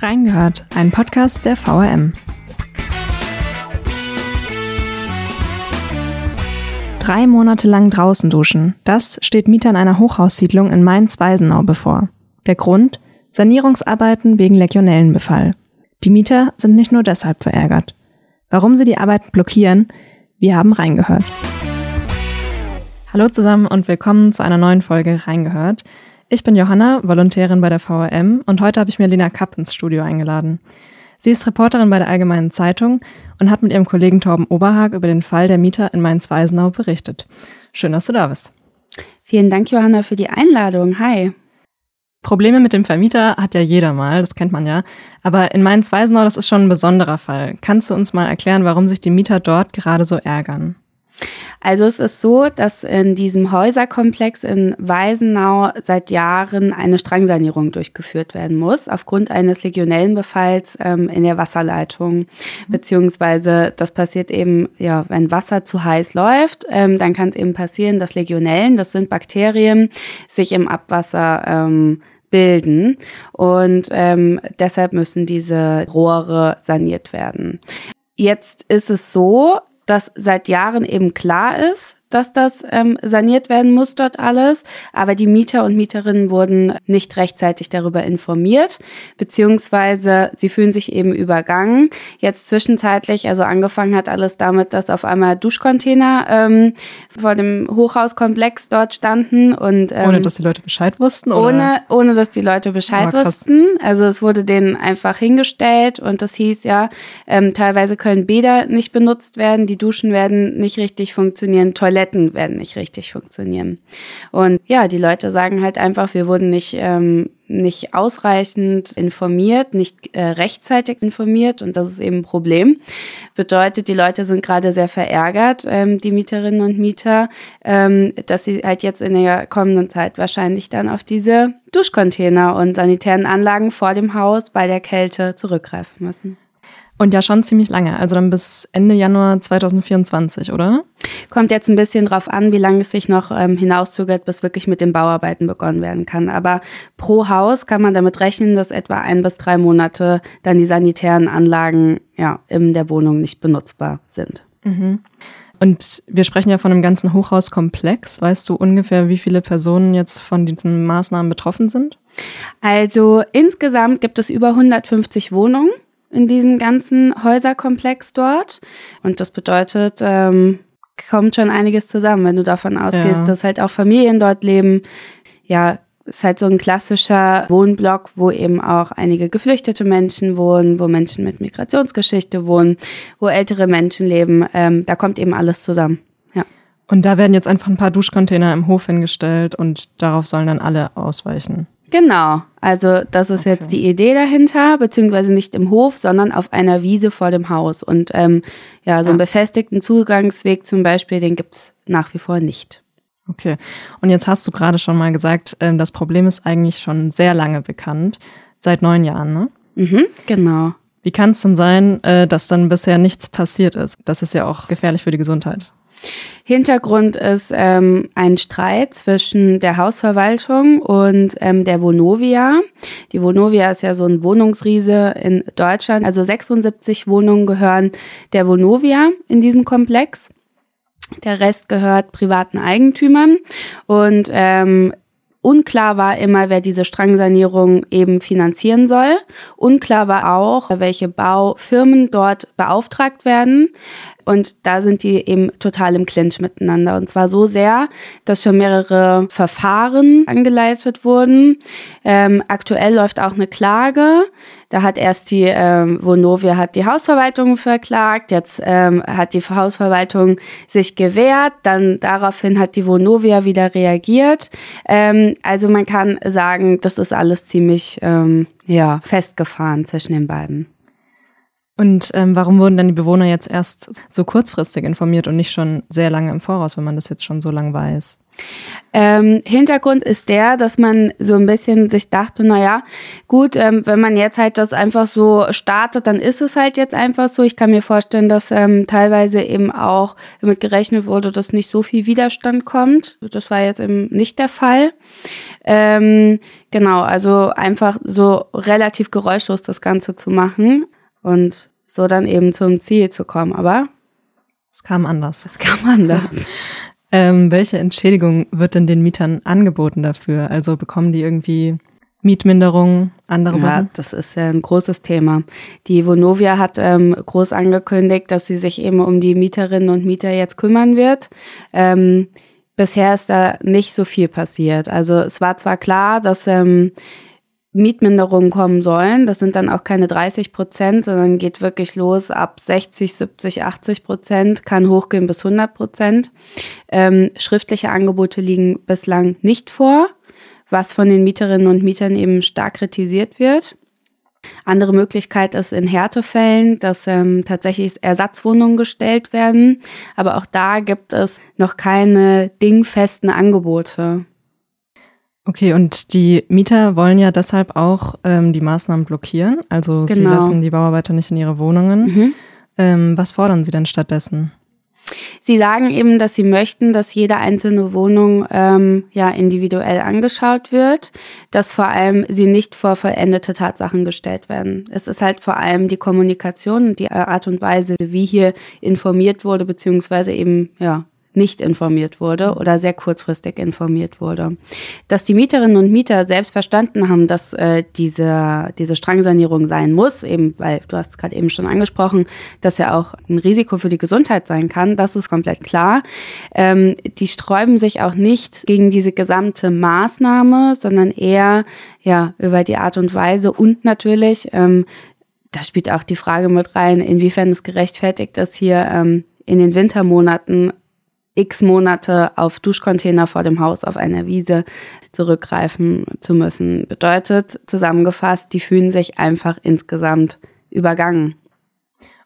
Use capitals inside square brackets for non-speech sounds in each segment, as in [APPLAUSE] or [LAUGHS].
Reingehört, ein Podcast der VRM. Drei Monate lang draußen duschen, das steht Mietern einer Hochhaussiedlung in Mainz-Weisenau bevor. Der Grund? Sanierungsarbeiten wegen Legionellenbefall. Die Mieter sind nicht nur deshalb verärgert. Warum sie die Arbeiten blockieren? Wir haben reingehört. Hallo zusammen und willkommen zu einer neuen Folge Reingehört. Ich bin Johanna, Volontärin bei der VRM und heute habe ich mir Lena Kapp ins Studio eingeladen. Sie ist Reporterin bei der Allgemeinen Zeitung und hat mit ihrem Kollegen Torben Oberhag über den Fall der Mieter in Mainz-Weisenau berichtet. Schön, dass du da bist. Vielen Dank, Johanna, für die Einladung. Hi. Probleme mit dem Vermieter hat ja jeder mal, das kennt man ja. Aber in Mainz-Weisenau, das ist schon ein besonderer Fall. Kannst du uns mal erklären, warum sich die Mieter dort gerade so ärgern? Also es ist so, dass in diesem Häuserkomplex in Weisenau seit Jahren eine Strangsanierung durchgeführt werden muss, aufgrund eines Legionellenbefalls ähm, in der Wasserleitung. Beziehungsweise das passiert eben, ja, wenn Wasser zu heiß läuft, ähm, dann kann es eben passieren, dass Legionellen, das sind Bakterien, sich im Abwasser ähm, bilden und ähm, deshalb müssen diese Rohre saniert werden. Jetzt ist es so, dass seit Jahren eben klar ist, dass das ähm, saniert werden muss dort alles. Aber die Mieter und Mieterinnen wurden nicht rechtzeitig darüber informiert, beziehungsweise sie fühlen sich eben übergangen. Jetzt zwischenzeitlich, also angefangen hat alles damit, dass auf einmal Duschcontainer ähm, vor dem Hochhauskomplex dort standen und ähm, ohne dass die Leute Bescheid wussten oder? ohne ohne dass die Leute Bescheid oh, wussten. Also es wurde denen einfach hingestellt und das hieß ja ähm, teilweise können Bäder nicht benutzt werden, die Duschen werden nicht richtig funktionieren, Toiletten Toiletten werden nicht richtig funktionieren. Und ja, die Leute sagen halt einfach, wir wurden nicht, ähm, nicht ausreichend informiert, nicht äh, rechtzeitig informiert und das ist eben ein Problem. Bedeutet, die Leute sind gerade sehr verärgert, ähm, die Mieterinnen und Mieter, ähm, dass sie halt jetzt in der kommenden Zeit wahrscheinlich dann auf diese Duschcontainer und sanitären Anlagen vor dem Haus bei der Kälte zurückgreifen müssen. Und ja, schon ziemlich lange, also dann bis Ende Januar 2024, oder? Kommt jetzt ein bisschen drauf an, wie lange es sich noch ähm, hinauszögert, bis wirklich mit den Bauarbeiten begonnen werden kann. Aber pro Haus kann man damit rechnen, dass etwa ein bis drei Monate dann die sanitären Anlagen ja, in der Wohnung nicht benutzbar sind. Mhm. Und wir sprechen ja von einem ganzen Hochhauskomplex. Weißt du ungefähr, wie viele Personen jetzt von diesen Maßnahmen betroffen sind? Also insgesamt gibt es über 150 Wohnungen in diesem ganzen Häuserkomplex dort. Und das bedeutet, ähm, kommt schon einiges zusammen, wenn du davon ausgehst, ja. dass halt auch Familien dort leben. Ja, ist halt so ein klassischer Wohnblock, wo eben auch einige geflüchtete Menschen wohnen, wo Menschen mit Migrationsgeschichte wohnen, wo ältere Menschen leben. Ähm, da kommt eben alles zusammen. Ja. Und da werden jetzt einfach ein paar Duschcontainer im Hof hingestellt und darauf sollen dann alle ausweichen. Genau, also das ist okay. jetzt die Idee dahinter, beziehungsweise nicht im Hof, sondern auf einer Wiese vor dem Haus. Und ähm, ja, so einen befestigten Zugangsweg zum Beispiel, den gibt's nach wie vor nicht. Okay, und jetzt hast du gerade schon mal gesagt, ähm, das Problem ist eigentlich schon sehr lange bekannt, seit neun Jahren, ne? Mhm, genau. Wie kann es denn sein, äh, dass dann bisher nichts passiert ist? Das ist ja auch gefährlich für die Gesundheit. Hintergrund ist ähm, ein Streit zwischen der Hausverwaltung und ähm, der Vonovia. Die Vonovia ist ja so ein Wohnungsriese in Deutschland. Also 76 Wohnungen gehören der Vonovia in diesem Komplex. Der Rest gehört privaten Eigentümern. Und ähm, Unklar war immer, wer diese Strangsanierung eben finanzieren soll. Unklar war auch, welche Baufirmen dort beauftragt werden. Und da sind die eben total im Clinch miteinander. Und zwar so sehr, dass schon mehrere Verfahren angeleitet wurden. Ähm, aktuell läuft auch eine Klage. Da hat erst die ähm, Vonovia hat die Hausverwaltung verklagt, jetzt ähm, hat die Hausverwaltung sich gewehrt, dann daraufhin hat die Vonovia wieder reagiert. Ähm, also man kann sagen, das ist alles ziemlich ähm, ja, festgefahren zwischen den beiden. Und ähm, warum wurden dann die Bewohner jetzt erst so kurzfristig informiert und nicht schon sehr lange im Voraus, wenn man das jetzt schon so lange weiß? Ähm, Hintergrund ist der, dass man so ein bisschen sich dachte, naja, gut, ähm, wenn man jetzt halt das einfach so startet, dann ist es halt jetzt einfach so. Ich kann mir vorstellen, dass ähm, teilweise eben auch damit gerechnet wurde, dass nicht so viel Widerstand kommt. Das war jetzt eben nicht der Fall. Ähm, genau, also einfach so relativ geräuschlos das Ganze zu machen und so dann eben zum Ziel zu kommen. Aber es kam anders. Es kam anders. [LAUGHS] ähm, welche Entschädigung wird denn den Mietern angeboten dafür? Also bekommen die irgendwie Mietminderung, andere ja, Sachen? Das ist ja ein großes Thema. Die Vonovia hat ähm, groß angekündigt, dass sie sich eben um die Mieterinnen und Mieter jetzt kümmern wird. Ähm, bisher ist da nicht so viel passiert. Also es war zwar klar, dass ähm, Mietminderungen kommen sollen. Das sind dann auch keine 30 Prozent, sondern geht wirklich los ab 60, 70, 80 Prozent, kann hochgehen bis 100 Prozent. Ähm, schriftliche Angebote liegen bislang nicht vor, was von den Mieterinnen und Mietern eben stark kritisiert wird. Andere Möglichkeit ist in Härtefällen, dass ähm, tatsächlich Ersatzwohnungen gestellt werden. Aber auch da gibt es noch keine dingfesten Angebote. Okay, und die Mieter wollen ja deshalb auch ähm, die Maßnahmen blockieren. Also genau. sie lassen die Bauarbeiter nicht in ihre Wohnungen. Mhm. Ähm, was fordern sie denn stattdessen? Sie sagen eben, dass sie möchten, dass jede einzelne Wohnung ähm, ja individuell angeschaut wird, dass vor allem sie nicht vor vollendete Tatsachen gestellt werden. Es ist halt vor allem die Kommunikation, die Art und Weise, wie hier informiert wurde, beziehungsweise eben ja nicht informiert wurde oder sehr kurzfristig informiert wurde. Dass die Mieterinnen und Mieter selbst verstanden haben, dass äh, diese, diese Strangsanierung sein muss, eben weil du hast gerade eben schon angesprochen, dass ja auch ein Risiko für die Gesundheit sein kann, das ist komplett klar. Ähm, die sträuben sich auch nicht gegen diese gesamte Maßnahme, sondern eher ja über die Art und Weise und natürlich ähm, da spielt auch die Frage mit rein, inwiefern es gerechtfertigt ist, hier ähm, in den Wintermonaten x Monate auf Duschcontainer vor dem Haus auf einer Wiese zurückgreifen zu müssen. Bedeutet zusammengefasst, die fühlen sich einfach insgesamt übergangen.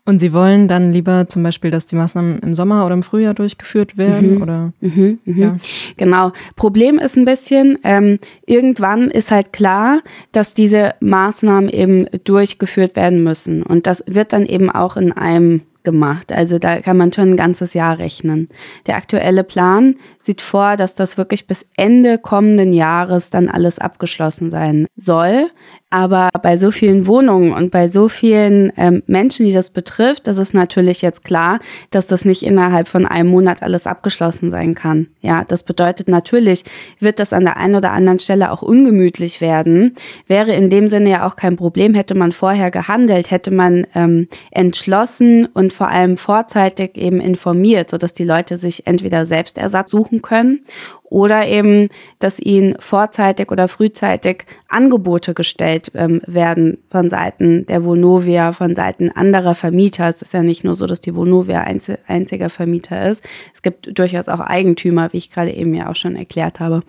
Und Sie wollen dann lieber zum Beispiel, dass die Maßnahmen im Sommer oder im Frühjahr durchgeführt werden? Mhm. Oder? Mhm, mhm. Ja. Genau. Problem ist ein bisschen, ähm, irgendwann ist halt klar, dass diese Maßnahmen eben durchgeführt werden müssen. Und das wird dann eben auch in einem gemacht. Also da kann man schon ein ganzes Jahr rechnen. Der aktuelle Plan sieht vor, dass das wirklich bis Ende kommenden Jahres dann alles abgeschlossen sein soll. Aber bei so vielen Wohnungen und bei so vielen ähm, Menschen, die das betrifft, das ist natürlich jetzt klar, dass das nicht innerhalb von einem Monat alles abgeschlossen sein kann. Ja, das bedeutet natürlich, wird das an der einen oder anderen Stelle auch ungemütlich werden. Wäre in dem Sinne ja auch kein Problem, hätte man vorher gehandelt, hätte man ähm, entschlossen und vor allem vorzeitig eben informiert, sodass die Leute sich entweder Selbstersatz suchen können oder eben, dass ihnen vorzeitig oder frühzeitig Angebote gestellt ähm, werden von Seiten der Vonovia, von Seiten anderer Vermieter. Es ist ja nicht nur so, dass die Vonovia einziger Vermieter ist. Es gibt durchaus auch Eigentümer, wie ich gerade eben ja auch schon erklärt habe.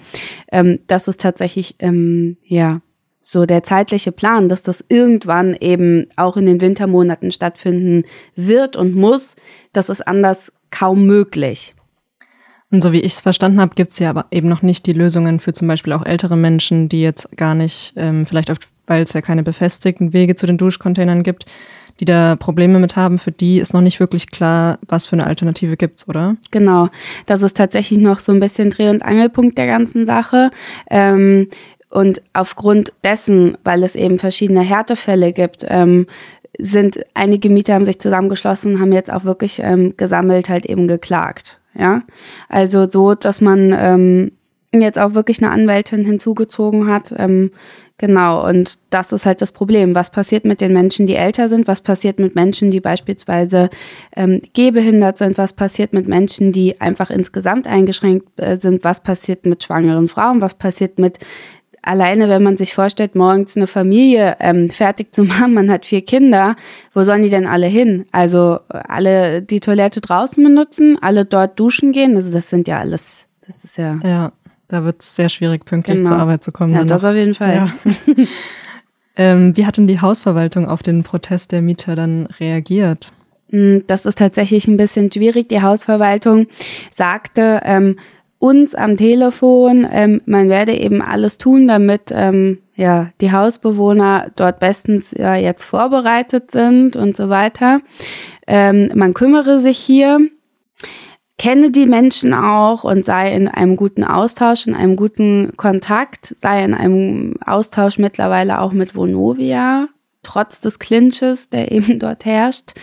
Ähm, das ist tatsächlich, ähm, ja, so der zeitliche Plan, dass das irgendwann eben auch in den Wintermonaten stattfinden wird und muss, das ist anders kaum möglich. Und so wie ich es verstanden habe, gibt es ja aber eben noch nicht die Lösungen für zum Beispiel auch ältere Menschen, die jetzt gar nicht, ähm, vielleicht oft, weil es ja keine befestigten Wege zu den Duschcontainern gibt, die da Probleme mit haben, für die ist noch nicht wirklich klar, was für eine Alternative gibt's, oder? Genau, das ist tatsächlich noch so ein bisschen Dreh- und Angelpunkt der ganzen Sache. Ähm, und aufgrund dessen, weil es eben verschiedene Härtefälle gibt, ähm, sind einige Mieter haben sich zusammengeschlossen, haben jetzt auch wirklich ähm, gesammelt halt eben geklagt. Ja, also so, dass man ähm, jetzt auch wirklich eine Anwältin hinzugezogen hat. Ähm, genau, und das ist halt das Problem. Was passiert mit den Menschen, die älter sind? Was passiert mit Menschen, die beispielsweise ähm, gehbehindert sind? Was passiert mit Menschen, die einfach insgesamt eingeschränkt äh, sind? Was passiert mit schwangeren Frauen? Was passiert mit alleine, wenn man sich vorstellt, morgens eine Familie ähm, fertig zu [LAUGHS] machen, man hat vier Kinder, wo sollen die denn alle hin? Also alle die Toilette draußen benutzen, alle dort duschen gehen, also das sind ja alles, das ist ja. Ja, da wird es sehr schwierig, pünktlich genau. zur Arbeit zu kommen. Ja, das auf jeden Fall. Ja. [LAUGHS] Ähm, wie hat denn die Hausverwaltung auf den Protest der Mieter dann reagiert? Hm, das ist tatsächlich ein bisschen schwierig. Die Hausverwaltung sagte ähm, uns am Telefon, ähm, man werde eben alles tun, damit ähm, ja die Hausbewohner dort bestens ja, jetzt vorbereitet sind und so weiter. Ähm, man kümmere sich hier kenne die Menschen auch und sei in einem guten Austausch, in einem guten Kontakt, sei in einem Austausch mittlerweile auch mit Vonovia, trotz des Clinches, der [LAUGHS] eben dort herrscht.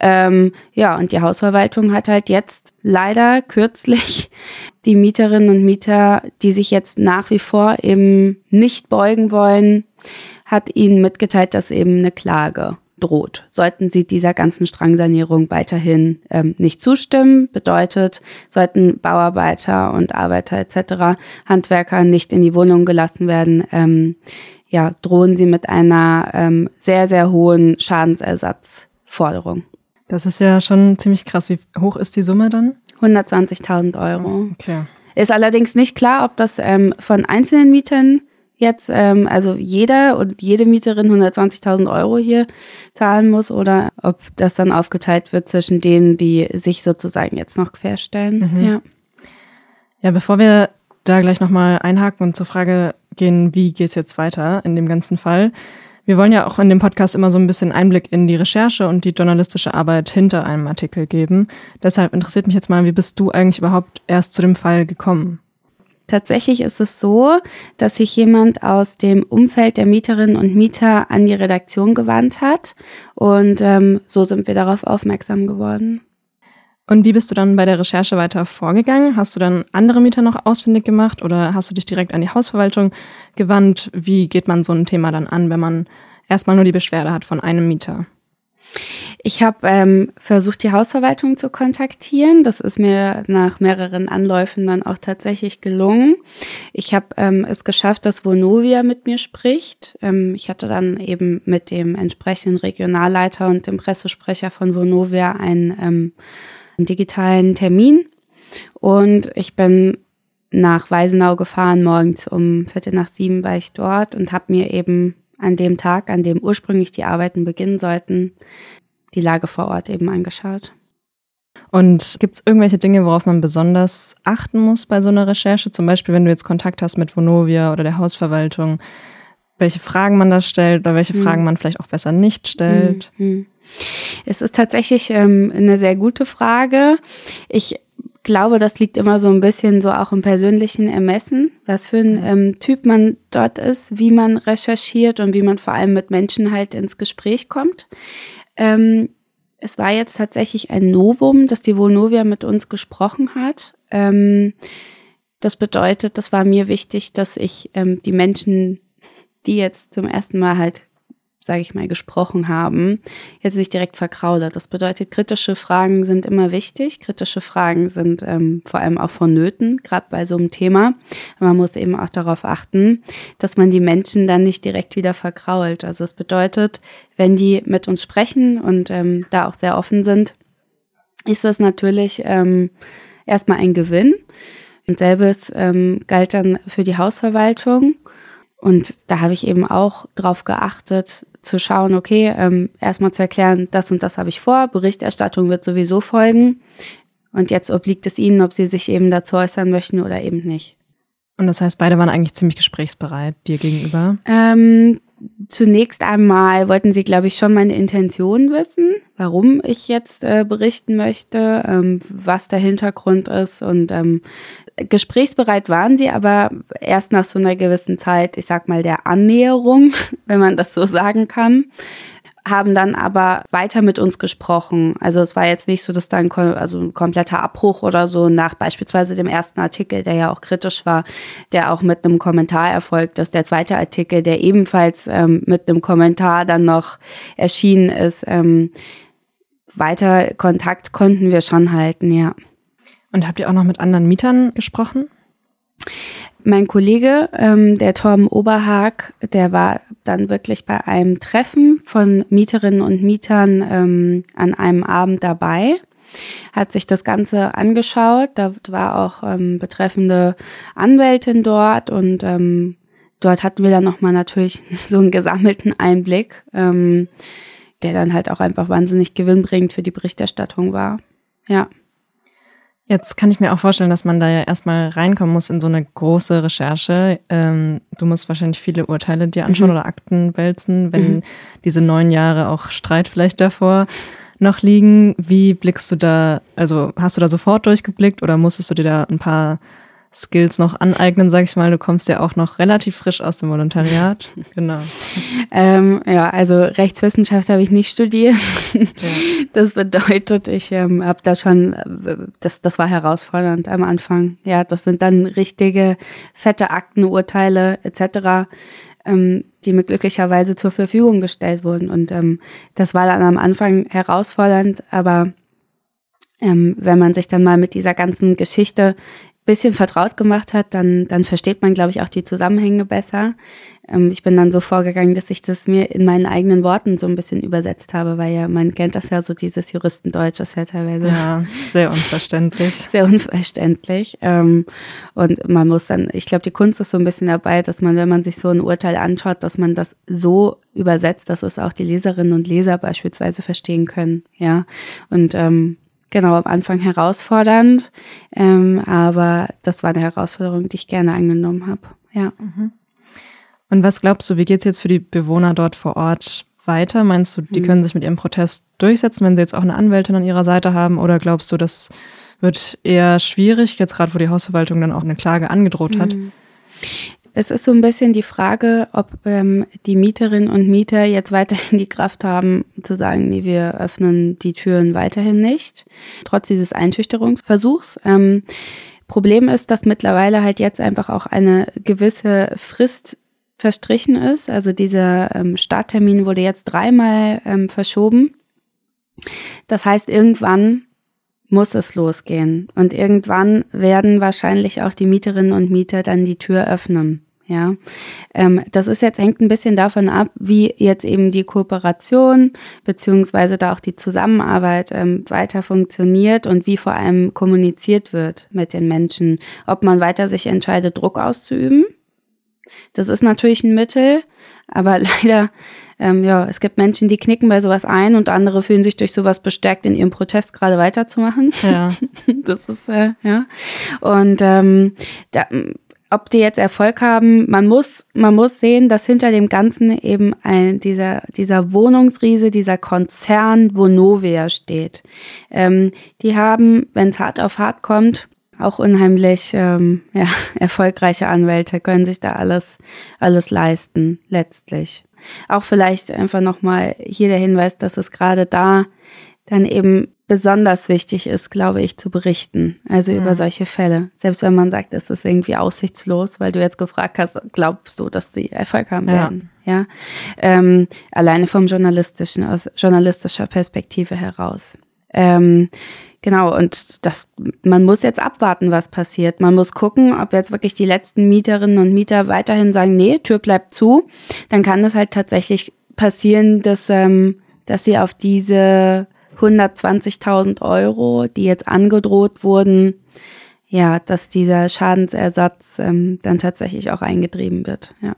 Ähm, ja, und die Hausverwaltung hat halt jetzt leider kürzlich die Mieterinnen und Mieter, die sich jetzt nach wie vor eben nicht beugen wollen, hat ihnen mitgeteilt, dass eben eine Klage droht. Sollten sie dieser ganzen Strangsanierung weiterhin ähm, nicht zustimmen, bedeutet, sollten Bauarbeiter und Arbeiter etc., Handwerker nicht in die Wohnung gelassen werden, ähm, ja, drohen sie mit einer ähm, sehr, sehr hohen Schadensersatzforderung. Das ist ja schon ziemlich krass. Wie hoch ist die Summe dann? 120.000 Euro. Okay. Ist allerdings nicht klar, ob das ähm, von einzelnen Mietern jetzt, ähm, also jeder und jede Mieterin 120.000 Euro hier zahlen muss oder ob das dann aufgeteilt wird zwischen denen, die sich sozusagen jetzt noch querstellen. Mhm. Ja. Ja, bevor wir da gleich nochmal einhaken und zur Frage gehen, wie geht's jetzt weiter in dem ganzen Fall. Wir wollen ja auch in dem Podcast immer so ein bisschen Einblick in die Recherche und die journalistische Arbeit hinter einem Artikel geben. Deshalb interessiert mich jetzt mal, wie bist du eigentlich überhaupt erst zu dem Fall gekommen? Tatsächlich ist es so, dass sich jemand aus dem Umfeld der Mieterinnen und Mieter an die Redaktion gewandt hat und ähm, so sind wir darauf aufmerksam geworden. Und wie bist du dann bei der Recherche weiter vorgegangen? Hast du dann andere Mieter noch ausfindig gemacht oder hast du dich direkt an die Hausverwaltung gewandt? Wie geht man so ein Thema dann an, wenn man erstmal nur die Beschwerde hat von einem Mieter? Ich habe ähm, versucht, die Hausverwaltung zu kontaktieren. Das ist mir nach mehreren Anläufen dann auch tatsächlich gelungen. Ich habe ähm, es geschafft, dass Vonovia mit mir spricht. Ähm, ich hatte dann eben mit dem entsprechenden Regionalleiter und dem Pressesprecher von Vonovia einen, ähm, einen digitalen Termin. Und ich bin nach Weisenau gefahren. Morgens um Viertel nach sieben war ich dort und habe mir eben an dem Tag, an dem ursprünglich die Arbeiten beginnen sollten, die Lage vor Ort eben angeschaut. Und gibt es irgendwelche Dinge, worauf man besonders achten muss bei so einer Recherche? Zum Beispiel, wenn du jetzt Kontakt hast mit Vonovia oder der Hausverwaltung, welche Fragen man da stellt oder welche hm. Fragen man vielleicht auch besser nicht stellt? Hm. Es ist tatsächlich ähm, eine sehr gute Frage. Ich glaube, das liegt immer so ein bisschen so auch im persönlichen Ermessen, was für ein ähm, Typ man dort ist, wie man recherchiert und wie man vor allem mit Menschen halt ins Gespräch kommt. Ähm, es war jetzt tatsächlich ein Novum, dass die Vonovia mit uns gesprochen hat. Ähm, das bedeutet, das war mir wichtig, dass ich ähm, die Menschen, die jetzt zum ersten Mal halt sage ich mal, gesprochen haben, jetzt nicht direkt verkraule. Das bedeutet, kritische Fragen sind immer wichtig. Kritische Fragen sind ähm, vor allem auch vonnöten, gerade bei so einem Thema. Man muss eben auch darauf achten, dass man die Menschen dann nicht direkt wieder verkrault. Also es bedeutet, wenn die mit uns sprechen und ähm, da auch sehr offen sind, ist das natürlich ähm, erstmal ein Gewinn. Und selbes ähm, galt dann für die Hausverwaltung. Und da habe ich eben auch drauf geachtet, zu schauen, okay, ähm, erstmal zu erklären, das und das habe ich vor, Berichterstattung wird sowieso folgen. Und jetzt obliegt es Ihnen, ob Sie sich eben dazu äußern möchten oder eben nicht. Und das heißt, beide waren eigentlich ziemlich gesprächsbereit dir gegenüber? Ähm, zunächst einmal wollten sie, glaube ich, schon meine Intention wissen, warum ich jetzt äh, berichten möchte, ähm, was der Hintergrund ist. Und ähm, gesprächsbereit waren sie, aber erst nach so einer gewissen Zeit, ich sag mal, der Annäherung, [LAUGHS] wenn man das so sagen kann, haben dann aber weiter mit uns gesprochen. Also es war jetzt nicht so, dass da ein, also ein kompletter Abbruch oder so nach beispielsweise dem ersten Artikel, der ja auch kritisch war, der auch mit einem Kommentar erfolgt ist. Der zweite Artikel, der ebenfalls ähm, mit einem Kommentar dann noch erschienen ist, ähm, weiter Kontakt konnten wir schon halten, ja. Und habt ihr auch noch mit anderen Mietern gesprochen? Mein Kollege, ähm, der Torben Oberhag, der war dann wirklich bei einem Treffen von Mieterinnen und Mietern ähm, an einem Abend dabei, hat sich das Ganze angeschaut. Da war auch ähm, betreffende Anwältin dort und ähm, dort hatten wir dann nochmal natürlich [LAUGHS] so einen gesammelten Einblick, ähm, der dann halt auch einfach wahnsinnig gewinnbringend für die Berichterstattung war. Ja. Jetzt kann ich mir auch vorstellen, dass man da ja erstmal reinkommen muss in so eine große Recherche. Ähm, du musst wahrscheinlich viele Urteile dir anschauen mhm. oder Akten wälzen, wenn mhm. diese neun Jahre auch Streit vielleicht davor noch liegen. Wie blickst du da, also hast du da sofort durchgeblickt oder musstest du dir da ein paar Skills noch aneignen, sag ich mal. Du kommst ja auch noch relativ frisch aus dem Volontariat. [LAUGHS] genau. Ähm, ja, also Rechtswissenschaft habe ich nicht studiert. Ja. [LAUGHS] Das bedeutet, ich ähm, habe da schon, das, das war herausfordernd am Anfang. Ja, das sind dann richtige fette Aktenurteile etc., ähm, die mir glücklicherweise zur Verfügung gestellt wurden. Und ähm, das war dann am Anfang herausfordernd, aber ähm, wenn man sich dann mal mit dieser ganzen Geschichte bisschen vertraut gemacht hat, dann, dann versteht man, glaube ich, auch die Zusammenhänge besser. Ähm, ich bin dann so vorgegangen, dass ich das mir in meinen eigenen Worten so ein bisschen übersetzt habe, weil ja, man kennt das ja so, dieses Juristendeutsch, das ja teilweise. Ja, sehr unverständlich. [LAUGHS] sehr unverständlich. Ähm, und man muss dann, ich glaube, die Kunst ist so ein bisschen dabei, dass man, wenn man sich so ein Urteil anschaut, dass man das so übersetzt, dass es auch die Leserinnen und Leser beispielsweise verstehen können. Ja. Und ähm, genau am Anfang herausfordernd, ähm, aber das war eine Herausforderung, die ich gerne angenommen habe. Ja. Mhm. Und was glaubst du, wie geht es jetzt für die Bewohner dort vor Ort weiter? Meinst du, die mhm. können sich mit ihrem Protest durchsetzen, wenn sie jetzt auch eine Anwältin an ihrer Seite haben? Oder glaubst du, das wird eher schwierig, jetzt gerade wo die Hausverwaltung dann auch eine Klage angedroht hat? Mhm. Es ist so ein bisschen die Frage, ob ähm, die Mieterinnen und Mieter jetzt weiterhin die Kraft haben, zu sagen, nee, wir öffnen die Türen weiterhin nicht, trotz dieses Einschüchterungsversuchs. Ähm, Problem ist, dass mittlerweile halt jetzt einfach auch eine gewisse Frist verstrichen ist. Also dieser ähm, Starttermin wurde jetzt dreimal ähm, verschoben. Das heißt, irgendwann muss es losgehen. Und irgendwann werden wahrscheinlich auch die Mieterinnen und Mieter dann die Tür öffnen. Ja, ähm, das ist jetzt hängt ein bisschen davon ab, wie jetzt eben die Kooperation beziehungsweise da auch die Zusammenarbeit ähm, weiter funktioniert und wie vor allem kommuniziert wird mit den Menschen. Ob man weiter sich entscheidet, Druck auszuüben. Das ist natürlich ein Mittel, aber [LAUGHS] leider ähm, ja, es gibt Menschen, die knicken bei sowas ein und andere fühlen sich durch sowas bestärkt, in ihrem Protest gerade weiterzumachen. Ja. [LAUGHS] das ist, äh, ja. Und ähm, da, ob die jetzt Erfolg haben, man muss, man muss sehen, dass hinter dem Ganzen eben ein, dieser, dieser Wohnungsriese, dieser Konzern Vonovia steht. Ähm, die haben, wenn es hart auf hart kommt, auch unheimlich ähm, ja, [LAUGHS] erfolgreiche Anwälte können sich da alles, alles leisten, letztlich. Auch vielleicht einfach nochmal hier der Hinweis, dass es gerade da dann eben besonders wichtig ist, glaube ich, zu berichten. Also ja. über solche Fälle. Selbst wenn man sagt, es ist irgendwie aussichtslos, weil du jetzt gefragt hast, glaubst du, dass sie Erfolg haben ja. werden? Ja. Ähm, alleine vom journalistischen, aus journalistischer Perspektive heraus. Ähm, Genau, und das, man muss jetzt abwarten, was passiert. Man muss gucken, ob jetzt wirklich die letzten Mieterinnen und Mieter weiterhin sagen, nee, Tür bleibt zu. Dann kann es halt tatsächlich passieren, dass, ähm, dass sie auf diese 120.000 Euro, die jetzt angedroht wurden, ja, dass dieser Schadensersatz ähm, dann tatsächlich auch eingetrieben wird. Ja.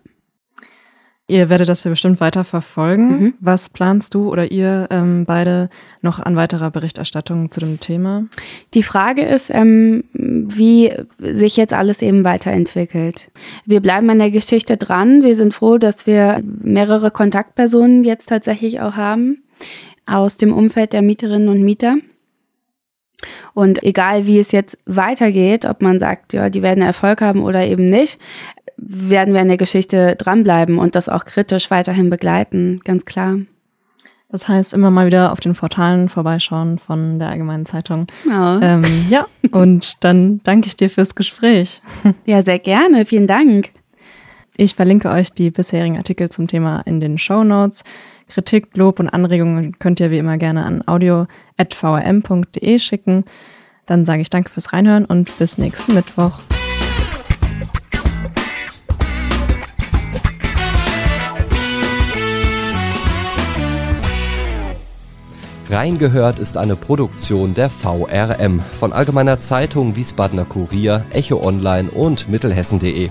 Ihr werdet das ja bestimmt weiter verfolgen. Mhm. Was planst du oder ihr ähm, beide noch an weiterer Berichterstattung zu dem Thema? Die Frage ist, ähm, wie sich jetzt alles eben weiterentwickelt. Wir bleiben an der Geschichte dran. Wir sind froh, dass wir mehrere Kontaktpersonen jetzt tatsächlich auch haben aus dem Umfeld der Mieterinnen und Mieter. Und egal wie es jetzt weitergeht, ob man sagt, ja, die werden Erfolg haben oder eben nicht, werden wir an der Geschichte dranbleiben und das auch kritisch weiterhin begleiten, ganz klar. Das heißt, immer mal wieder auf den Portalen vorbeischauen von der Allgemeinen Zeitung. Ja, ähm, ja und dann danke ich dir fürs Gespräch. Ja, sehr gerne. Vielen Dank. Ich verlinke euch die bisherigen Artikel zum Thema in den Show Notes. Kritik, Lob und Anregungen könnt ihr wie immer gerne an audio.vrm.de schicken. Dann sage ich danke fürs Reinhören und bis nächsten Mittwoch. Reingehört ist eine Produktion der VRM von Allgemeiner Zeitung, Wiesbadener Kurier, Echo Online und Mittelhessen.de.